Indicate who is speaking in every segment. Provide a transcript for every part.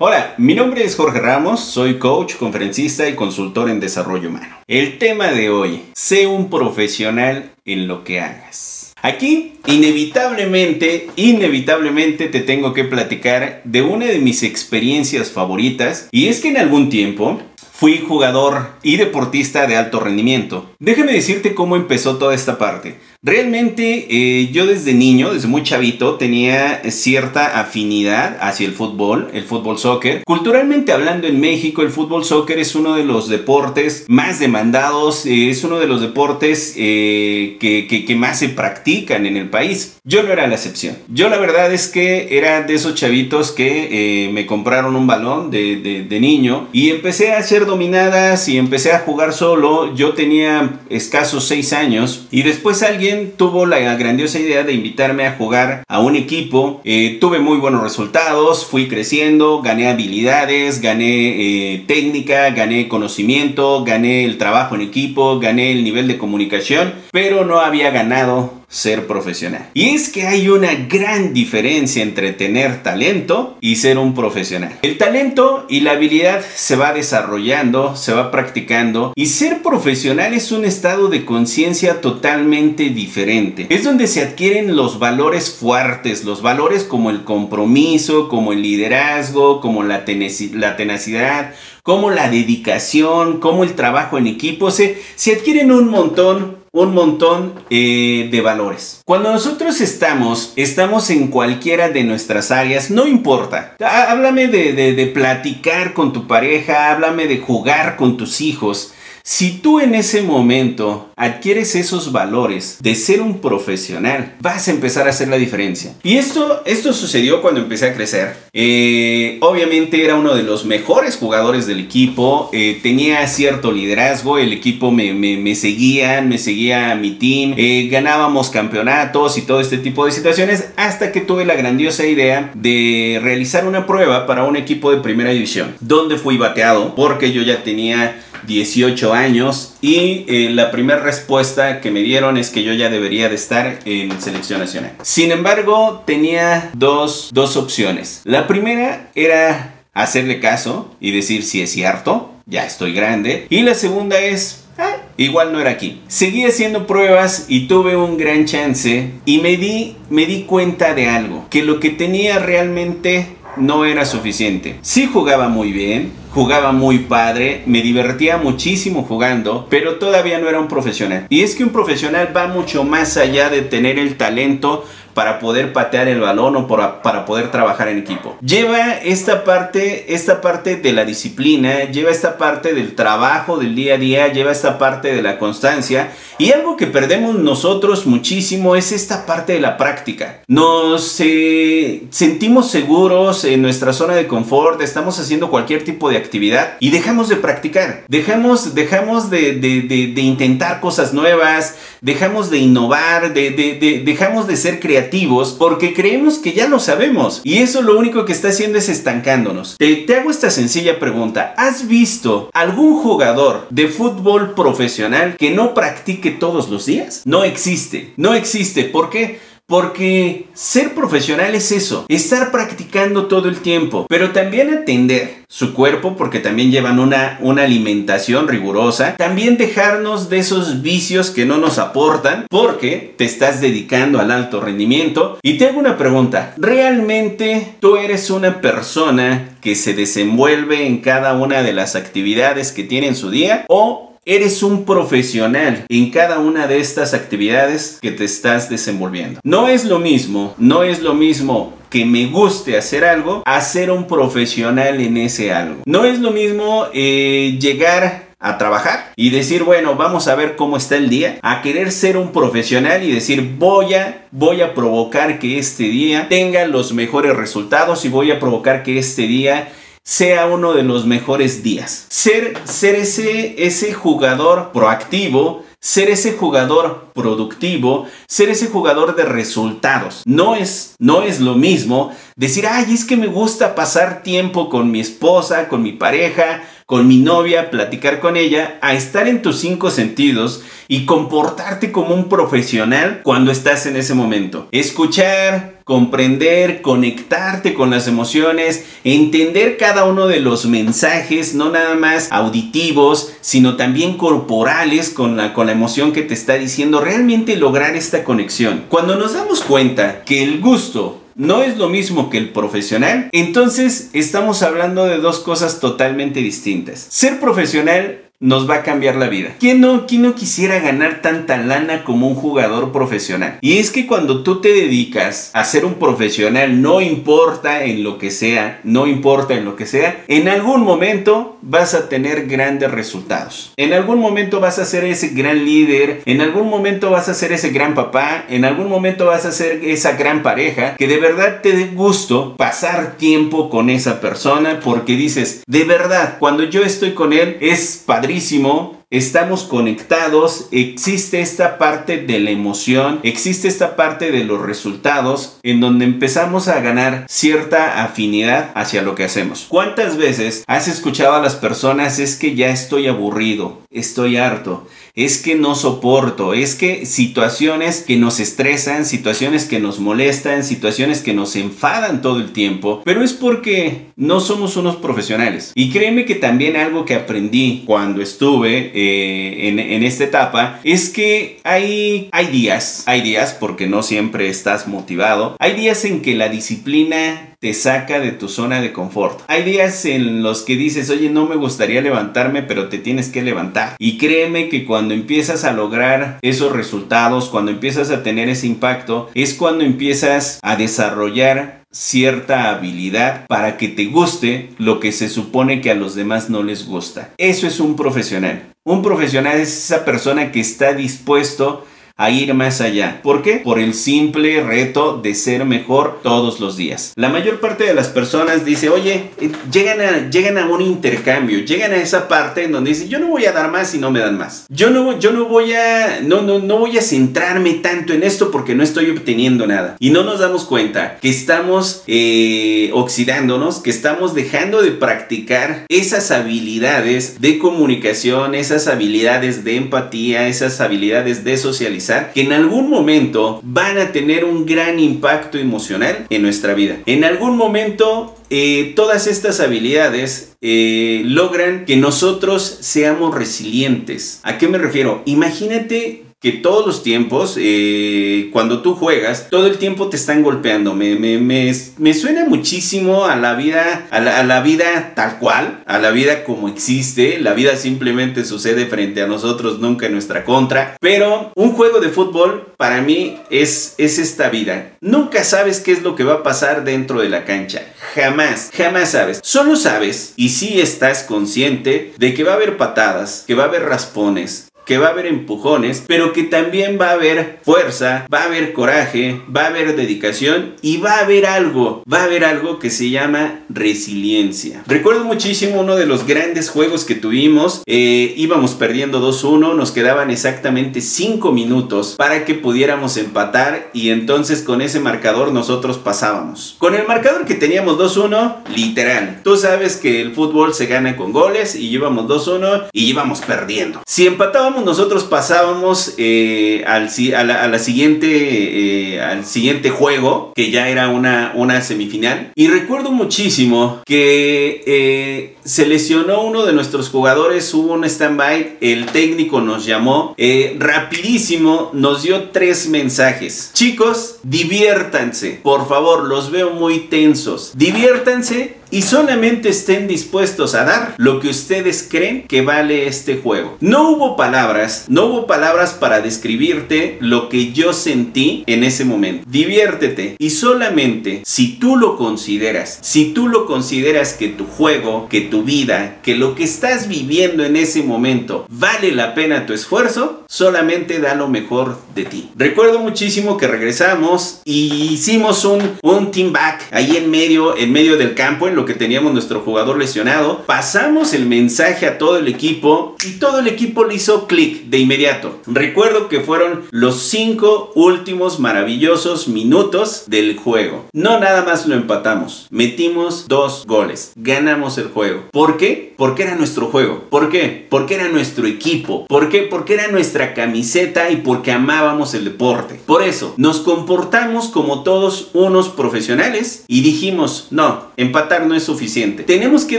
Speaker 1: Hola, mi nombre es Jorge Ramos, soy coach, conferencista y consultor en desarrollo humano. El tema de hoy, sé un profesional en lo que hagas. Aquí, inevitablemente, inevitablemente te tengo que platicar de una de mis experiencias favoritas y es que en algún tiempo fui jugador y deportista de alto rendimiento. Déjame decirte cómo empezó toda esta parte. Realmente eh, yo desde niño, desde muy chavito, tenía cierta afinidad hacia el fútbol, el fútbol soccer. Culturalmente hablando en México, el fútbol soccer es uno de los deportes más demandados, eh, es uno de los deportes eh, que, más se practican en el país. Yo no era la excepción. Yo la verdad es que era de esos chavitos que me compraron un balón de, de niño y empecé a hacer dominadas y empecé a jugar solo. Yo tenía escasos 6 años y después alguien tuvo la grandiosa idea de invitarme a jugar a un equipo. Eh, tuve muy buenos resultados, fui creciendo, gané habilidades, gané eh, técnica, gané conocimiento, gané el trabajo en equipo, gané el nivel de comunicación, pero no había ganado ser profesional. Y es que hay una gran diferencia entre tener talento y ser un profesional. El talento y la habilidad se va desarrollando, se va practicando y ser profesional es un estado de conciencia totalmente diferente. Es donde se adquieren los valores fuertes, los valores como el compromiso, como el liderazgo, como la, tenacidad, como la dedicación, como el trabajo en equipo. Se, se adquieren un montón un montón eh, de valores. Cuando nosotros estamos, estamos en cualquiera de nuestras áreas, no importa. Háblame de, de platicar con tu pareja, háblame de jugar con tus hijos. Si tú en ese momento adquieres esos valores de ser un profesional, vas a empezar a hacer la diferencia. Y esto, esto sucedió cuando empecé a crecer. Eh, obviamente era uno de los mejores jugadores del equipo, eh, tenía cierto liderazgo, el equipo me, me, seguían, me seguía mi team, eh, ganábamos campeonatos y todo este tipo de situaciones hasta que tuve la grandiosa idea de realizar una prueba para un equipo de primera división, donde fui bateado porque yo ya tenía 18 años y eh, la primera respuesta que me dieron es que yo ya debería de estar en selección nacional. Sin embargo, tenía dos, dos opciones. La primera era hacerle caso y decir si es cierto, ya estoy grande. Y la segunda es, ah, igual no era aquí. Seguí haciendo pruebas y tuve un gran chance y me di, me di cuenta de algo, que lo que tenía realmente no era suficiente. Sí jugaba muy bien, jugaba muy padre, me divertía muchísimo jugando, pero todavía no era un profesional. Y es que un profesional va mucho más allá de tener el talento para poder patear el balón o para, poder trabajar en equipo. Lleva esta parte, esta parte de la disciplina, lleva esta parte del trabajo del día a día, lleva esta parte de la constancia y algo que perdemos nosotros muchísimo es esta parte de la práctica. Nos eh, sentimos seguros en nuestra zona de confort, estamos haciendo cualquier tipo de actividad y dejamos de practicar, dejamos, dejamos de, de intentar cosas nuevas, dejamos de innovar, dejamos de ser creativos porque creemos que ya lo sabemos. Y eso lo único que está haciendo es estancándonos. Te, te hago esta sencilla pregunta. ¿Has visto algún jugador de fútbol profesional que no practique todos los días? No existe. No existe. ¿Por qué? Porque ser profesional es eso, estar practicando todo el tiempo, pero también atender su cuerpo porque también llevan una, una alimentación rigurosa, también dejarnos de esos vicios que no nos aportan porque te estás dedicando al alto rendimiento. Y te hago una pregunta, ¿realmente tú eres una persona que se desenvuelve en cada una de las actividades que tiene en su día o Eres un profesional en cada una de estas actividades que te estás desenvolviendo. No es lo mismo, no es lo mismo que me guste hacer algo a ser un profesional en ese algo. No es lo mismo eh, llegar a trabajar y decir, bueno, vamos a ver cómo está el día, a querer ser un profesional y decir, voy a, voy a provocar que este día tenga los mejores resultados y voy a provocar que este día sea uno de los mejores días. Ser, ser ese, ese jugador proactivo, ser ese jugador productivo, ser ese jugador de resultados. No es, no es lo mismo decir, ay, es que me gusta pasar tiempo con mi esposa, con mi pareja, con mi novia, platicar con ella, a estar en tus cinco sentidos y comportarte como un profesional cuando estás en ese momento. Escuchar, comprender, conectarte con las emociones, entender cada uno de los mensajes, no nada más auditivos, sino también corporales con la, con la emoción que te está diciendo, realmente lograr esta conexión. Cuando nos damos cuenta que el gusto no es lo mismo que el profesional, entonces estamos hablando de dos cosas totalmente distintas. Ser profesional nos va a cambiar la vida. ¿Quién no, ¿Quién no quisiera ganar tanta lana como un jugador profesional? Y es que cuando tú te dedicas a ser un profesional, no importa en lo que sea, no importa en lo que sea, en algún momento vas a tener grandes resultados. En algún momento vas a ser ese gran líder, en algún momento vas a ser ese gran papá, en algún momento vas a ser esa gran pareja que de verdad te dé gusto pasar tiempo con esa persona porque dices, de verdad, cuando yo estoy con él es padre padrísimo estamos conectados, existe esta parte de la emoción, existe esta parte de los resultados en donde empezamos a ganar cierta afinidad hacia lo que hacemos. ¿Cuántas veces has escuchado a las personas es que ya estoy aburrido, estoy harto? es que no soporto, es que situaciones que nos estresan, situaciones que nos molestan, situaciones que nos enfadan todo el tiempo, pero es porque no somos unos profesionales. Y créeme que también algo que aprendí cuando estuve eh, en, esta etapa es que hay, hay días, hay días porque no siempre estás motivado, hay días en que la disciplina te saca de tu zona de confort. Hay días en los que dices, oye, no me gustaría levantarme, pero te tienes que levantar. Y créeme que cuando empiezas a lograr esos resultados, cuando empiezas a tener ese impacto, es cuando empiezas a desarrollar cierta habilidad para que te guste lo que se supone que a los demás no les gusta. Eso es un profesional. Un profesional es esa persona que está dispuesto a ir más allá. ¿Por qué? Por el simple reto de ser mejor todos los días. La mayor parte de las personas dice, oye, eh, llegan a, llegan a un intercambio, llegan a esa parte en donde dice, yo no voy a dar más si no me dan más. Yo no, yo no voy a, no, no, no voy a centrarme tanto en esto porque no estoy obteniendo nada. Y no nos damos cuenta que estamos eh, oxidándonos, que estamos dejando de practicar esas habilidades de comunicación, esas habilidades de empatía, esas habilidades de socialización que en algún momento van a tener un gran impacto emocional en nuestra vida. En algún momento eh, todas estas habilidades eh, logran que nosotros seamos resilientes. ¿A qué me refiero? Imagínate que todos los tiempos, eh, cuando tú juegas, todo el tiempo te están golpeando. Me, me, me, suena muchísimo a la vida, a la, vida tal cual, a la vida como existe. La vida simplemente sucede frente a nosotros, nunca en nuestra contra. Pero un juego de fútbol para mí es, es esta vida. Nunca sabes qué es lo que va a pasar dentro de la cancha. Jamás, jamás sabes. Solo sabes y si estás consciente de que va a haber patadas, que va a haber raspones, que va a haber empujones, pero que también va a haber fuerza, va a haber coraje, va a haber dedicación y va a haber algo, va a haber algo que se llama resiliencia. Recuerdo muchísimo uno de los grandes juegos que tuvimos, eh, íbamos perdiendo 2-1, nos quedaban exactamente 5 minutos para que pudiéramos empatar y entonces con ese marcador nosotros pasábamos. Con el marcador que teníamos 2-1, literal, tú sabes que el fútbol se gana con goles y llevamos 2-1 y íbamos perdiendo. Si empatábamos nosotros pasábamos eh, al, a, la, siguiente, eh, al siguiente juego, que ya era una, una semifinal. Y recuerdo muchísimo que eh, se lesionó uno de nuestros jugadores, hubo un stand-by, el técnico nos llamó, rapidísimo nos dio tres mensajes. Chicos, diviértanse, por favor, los veo muy tensos. Diviértanse y solamente estén dispuestos a dar lo que ustedes creen que vale este juego. No hubo palabras, no hubo palabras para describirte lo que yo sentí en ese momento. Diviértete y solamente si tú lo consideras, si tú lo consideras que tu juego, que tu vida, que lo que estás viviendo en ese momento vale la pena tu esfuerzo, solamente da lo mejor de ti. Recuerdo muchísimo que regresamos y hicimos un, un team back ahí en medio, en medio del campo, en lo que teníamos nuestro jugador lesionado. Pasamos el mensaje a todo el equipo y todo el equipo le hizo clic de inmediato. Recuerdo que fueron los cinco últimos maravillosos minutos del juego. No nada más lo empatamos, metimos dos goles, ganamos el juego. ¿Por qué? Porque era nuestro juego. ¿Por qué? Porque era nuestro equipo. ¿Por qué? Porque era nuestra camiseta y porque amábamos el deporte. Por eso, nos comportamos como todos unos profesionales y dijimos, no, empatar no es suficiente. Tenemos que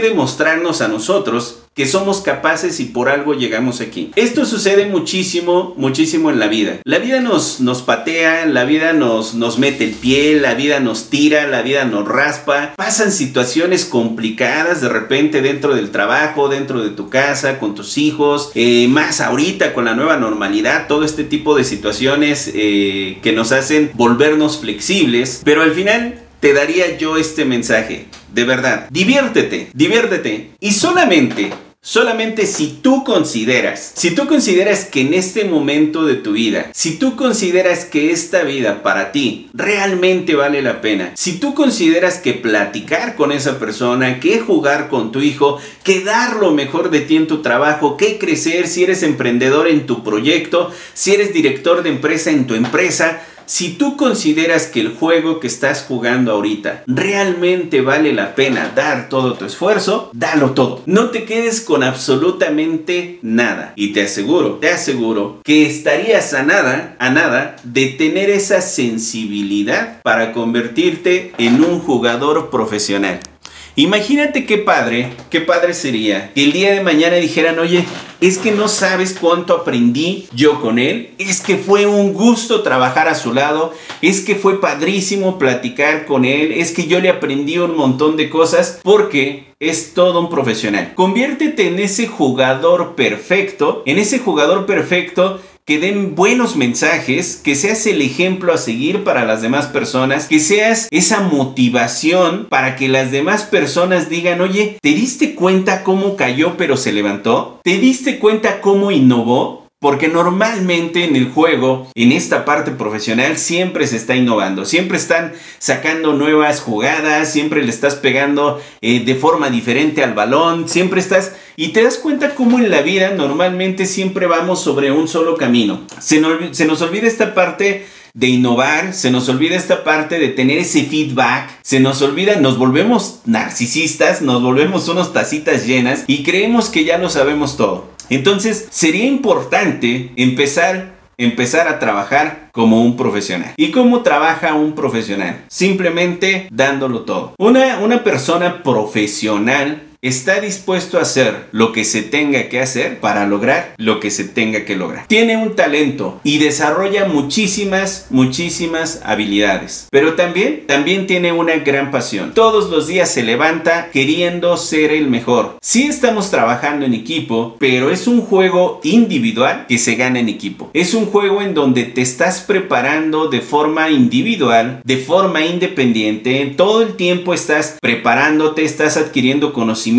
Speaker 1: demostrarnos a nosotros que somos capaces y por algo llegamos aquí. Esto sucede muchísimo, muchísimo en la vida. La vida nos, nos patea, la vida nos, nos mete el pie, la vida nos tira, la vida nos raspa. Pasan situaciones complicadas de repente dentro del trabajo, dentro de tu casa, con tus hijos, eh, más ahorita con la nueva normalidad, todo este tipo de situaciones eh, que nos hacen volvernos flexibles. Pero al final te daría yo este mensaje. De verdad, diviértete, diviértete. Y solamente, solamente si tú consideras, si tú consideras que en este momento de tu vida, si tú consideras que esta vida para ti realmente vale la pena, si tú consideras que platicar con esa persona, que jugar con tu hijo, que dar lo mejor de ti en tu trabajo, que crecer si eres emprendedor en tu proyecto, si eres director de empresa en tu empresa, si tú consideras que el juego que estás jugando ahorita realmente vale la pena dar todo tu esfuerzo, dalo todo. No te quedes con absolutamente nada. Y te aseguro, te aseguro que estarías a nada, a nada de tener esa sensibilidad para convertirte en un jugador profesional. Imagínate qué padre, qué padre sería que el día de mañana dijeran, oye, es que no sabes cuánto aprendí yo con él, es que fue un gusto trabajar a su lado, es que fue padrísimo platicar con él, es que yo le aprendí un montón de cosas porque es todo un profesional. Conviértete en ese jugador perfecto, en ese jugador perfecto que den buenos mensajes, que seas el ejemplo a seguir para las demás personas, que seas esa motivación para que las demás personas digan, oye, ¿te diste cuenta cómo cayó pero se levantó? ¿Te diste cuenta cómo innovó? Porque normalmente en el juego, en esta parte profesional, siempre se está innovando. Siempre están sacando nuevas jugadas, siempre le estás pegando eh, de forma diferente al balón, siempre estás... Y te das cuenta cómo en la vida normalmente siempre vamos sobre un solo camino. Se nos, se nos olvida esta parte de innovar, se nos olvida esta parte de tener ese feedback, se nos olvida, nos volvemos narcisistas, nos volvemos unos tacitas llenas y creemos que ya lo sabemos todo. Entonces, sería importante empezar empezar a trabajar como un profesional. ¿Y cómo trabaja un profesional? Simplemente dándolo todo. Una, una persona profesional está dispuesto a hacer lo que se tenga que hacer para lograr lo que se tenga que lograr. Tiene un talento y desarrolla muchísimas, muchísimas habilidades. Pero también, también tiene una gran pasión. Todos los días se levanta queriendo ser el mejor. Sí estamos trabajando en equipo, pero es un juego individual que se gana en equipo. Es un juego en donde te estás preparando de forma individual, de forma independiente. Todo el tiempo estás preparándote, estás adquiriendo conocimiento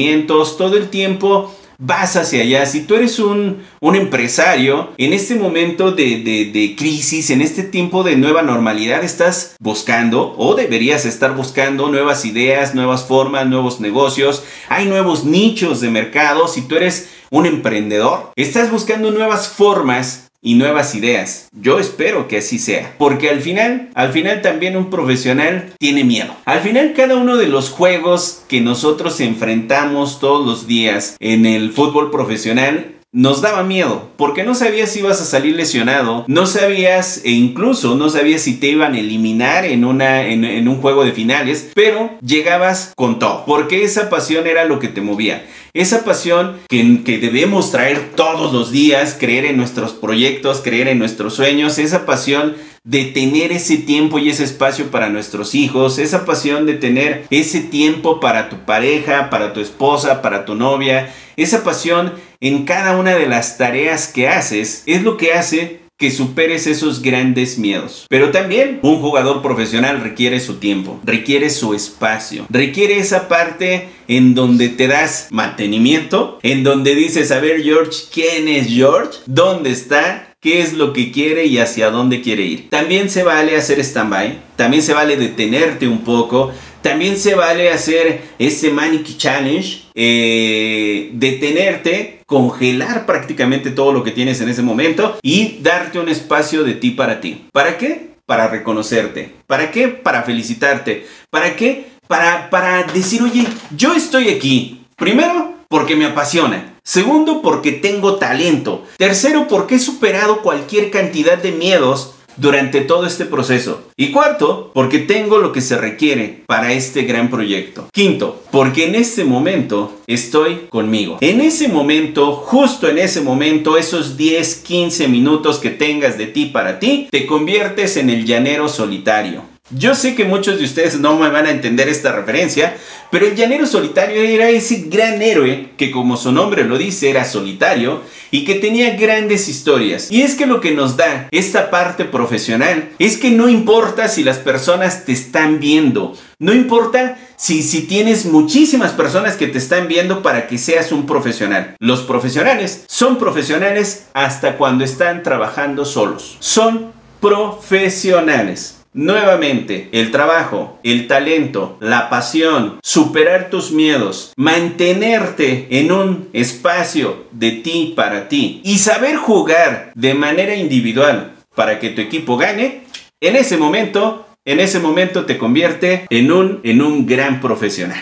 Speaker 1: todo el tiempo vas hacia allá. Si tú eres un, un empresario, en este momento de, de, crisis, en este tiempo de nueva normalidad, estás buscando o deberías estar buscando nuevas ideas, nuevas formas, nuevos negocios. Hay nuevos nichos de mercado. Si tú eres un emprendedor, estás buscando nuevas formas y nuevas ideas. Yo espero que así sea, porque al final, al final también un profesional tiene miedo. Al final cada uno de los juegos que nosotros enfrentamos todos los días en el fútbol profesional nos daba miedo, porque no sabías si ibas a salir lesionado, no sabías e incluso no sabías si te iban a eliminar en, una, en, un juego de finales, pero llegabas con todo, porque esa pasión era lo que te movía. Esa pasión que, que debemos traer todos los días, creer en nuestros proyectos, creer en nuestros sueños, esa pasión de tener ese tiempo y ese espacio para nuestros hijos, esa pasión de tener ese tiempo para tu pareja, para tu esposa, para tu novia, esa pasión en cada una de las tareas que haces es lo que hace que superes esos grandes miedos. Pero también un jugador profesional requiere su tiempo, requiere su espacio, requiere esa parte en donde te das mantenimiento, en donde dices, a ver George, ¿quién es George? ¿Dónde está? Qué es lo que quiere y hacia dónde quiere ir. También se vale hacer stand-by, también se vale detenerte un poco, también se vale hacer ese Manic Challenge, eh, detenerte, congelar prácticamente todo lo que tienes en ese momento y darte un espacio de ti para ti. ¿Para qué? Para reconocerte. ¿Para qué? Para felicitarte. ¿Para qué? Para, para decir, oye, yo estoy aquí. Primero, porque me apasiona. Segundo, porque tengo talento. Tercero, porque he superado cualquier cantidad de miedos durante todo este proceso. Y cuarto, porque tengo lo que se requiere para este gran proyecto. Quinto, porque en este momento estoy conmigo. En ese momento, justo en ese momento, esos 10, 15 minutos que tengas de ti para ti, te conviertes en el llanero solitario. Yo sé que muchos de ustedes no me van a entender esta referencia, pero el llanero solitario era ese gran héroe que como su nombre lo dice era solitario y que tenía grandes historias. Y es que lo que nos da esta parte profesional es que no importa si las personas te están viendo, no importa si, si tienes muchísimas personas que te están viendo para que seas un profesional. Los profesionales son profesionales hasta cuando están trabajando solos. Son profesionales. Nuevamente, el trabajo, el talento, la pasión, superar tus miedos, mantenerte en un espacio de ti para ti y saber jugar de manera individual para que tu equipo gane, en ese momento, en ese momento te convierte en un, en un gran profesional.